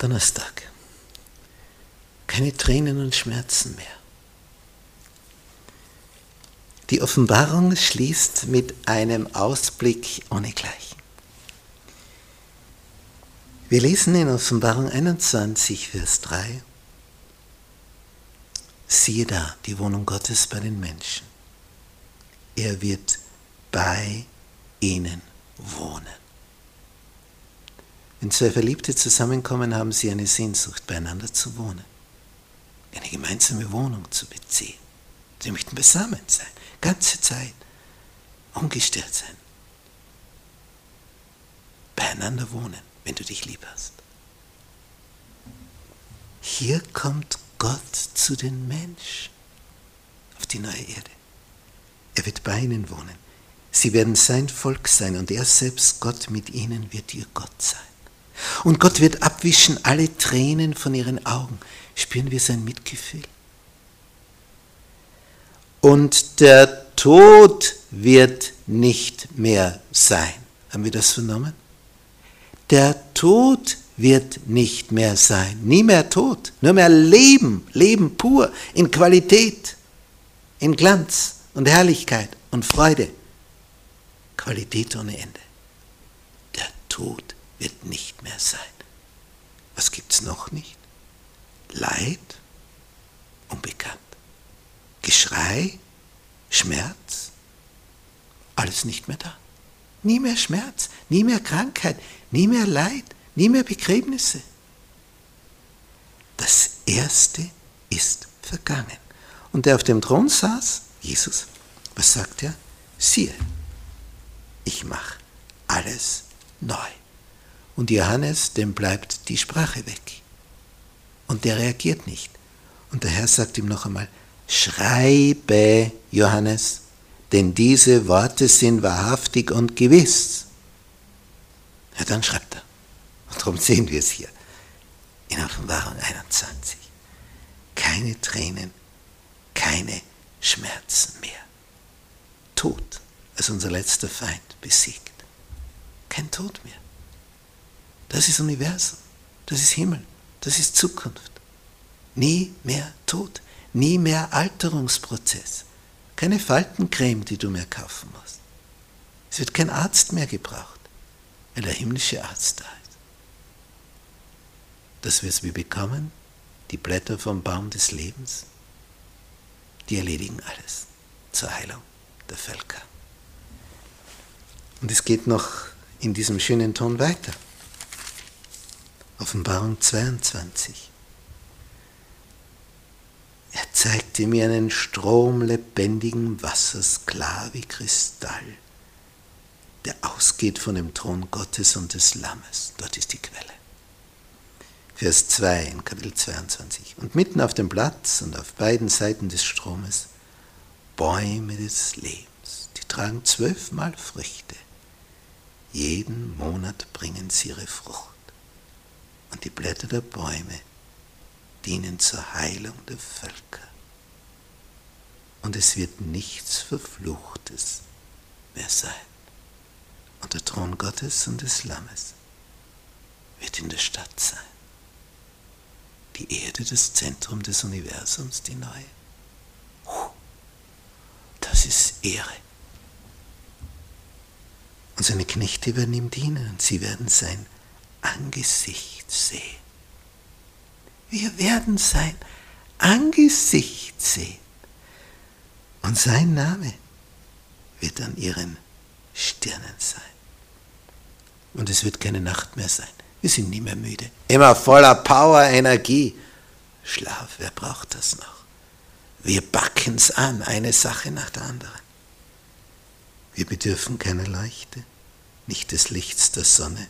Donnerstag. Keine Tränen und Schmerzen mehr. Die Offenbarung schließt mit einem Ausblick ohnegleichen. Wir lesen in Offenbarung 21, Vers 3, siehe da die Wohnung Gottes bei den Menschen. Er wird bei ihnen wohnen. Wenn zwei Verliebte zusammenkommen, haben sie eine Sehnsucht, beieinander zu wohnen, eine gemeinsame Wohnung zu beziehen. Sie möchten beisammen sein, ganze Zeit, ungestört sein, beieinander wohnen, wenn du dich lieb hast. Hier kommt Gott zu den Menschen auf die neue Erde. Er wird bei ihnen wohnen. Sie werden sein Volk sein und er selbst, Gott mit ihnen, wird ihr Gott sein. Und Gott wird abwischen alle Tränen von ihren Augen. Spüren wir sein Mitgefühl? Und der Tod wird nicht mehr sein. Haben wir das vernommen? Der Tod wird nicht mehr sein. Nie mehr Tod, nur mehr Leben, Leben pur, in Qualität, in Glanz und Herrlichkeit und Freude. Qualität ohne Ende. Der Tod wird nicht mehr sein. Was gibt es noch nicht? Leid, unbekannt. Geschrei, Schmerz, alles nicht mehr da. Nie mehr Schmerz, nie mehr Krankheit, nie mehr Leid, nie mehr Begräbnisse. Das Erste ist vergangen. Und der auf dem Thron saß, Jesus, was sagt er? Siehe, ich mache alles neu. Und Johannes, dem bleibt die Sprache weg. Und der reagiert nicht. Und der Herr sagt ihm noch einmal, schreibe, Johannes, denn diese Worte sind wahrhaftig und gewiss. Ja, dann schreibt er. Und darum sehen wir es hier in Offenbarung 21. Keine Tränen, keine Schmerzen mehr. Tod als unser letzter Feind besiegt. Kein Tod mehr. Das ist Universum, das ist Himmel, das ist Zukunft. Nie mehr Tod, nie mehr Alterungsprozess. Keine Faltencreme, die du mehr kaufen musst. Es wird kein Arzt mehr gebraucht, weil der himmlische Arzt da ist. Dass wir es wie bekommen, die Blätter vom Baum des Lebens, die erledigen alles zur Heilung der Völker. Und es geht noch in diesem schönen Ton weiter. Offenbarung 22. Er zeigte mir einen Strom lebendigen Wassers, klar wie Kristall, der ausgeht von dem Thron Gottes und des Lammes. Dort ist die Quelle. Vers 2 in Kapitel 22. Und mitten auf dem Platz und auf beiden Seiten des Stromes Bäume des Lebens, die tragen zwölfmal Früchte jeden Monat bringen sie ihre Frucht. Und die Blätter der Bäume dienen zur Heilung der Völker. Und es wird nichts Verfluchtes mehr sein. Und der Thron Gottes und des Lammes wird in der Stadt sein. Die Erde, das Zentrum des Universums, die neue. Das ist Ehre. Und seine Knechte werden ihm dienen und sie werden sein Angesicht sehen. Wir werden sein Angesicht sehen. Und sein Name wird an ihren Stirnen sein. Und es wird keine Nacht mehr sein. Wir sind nie mehr müde. Immer voller Power, Energie. Schlaf, wer braucht das noch? Wir backen es an, eine Sache nach der anderen. Wir bedürfen keiner Leichte, nicht des Lichts der Sonne,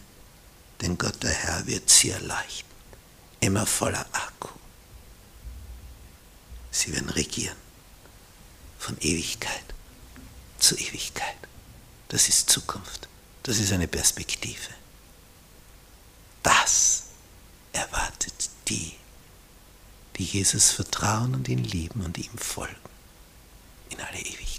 denn Gott der Herr wird sie erleichtern, immer voller Akku. Sie werden regieren von Ewigkeit zu Ewigkeit. Das ist Zukunft, das ist eine Perspektive. Das erwartet die, die Jesus vertrauen und ihn lieben und ihm folgen in alle Ewigkeit.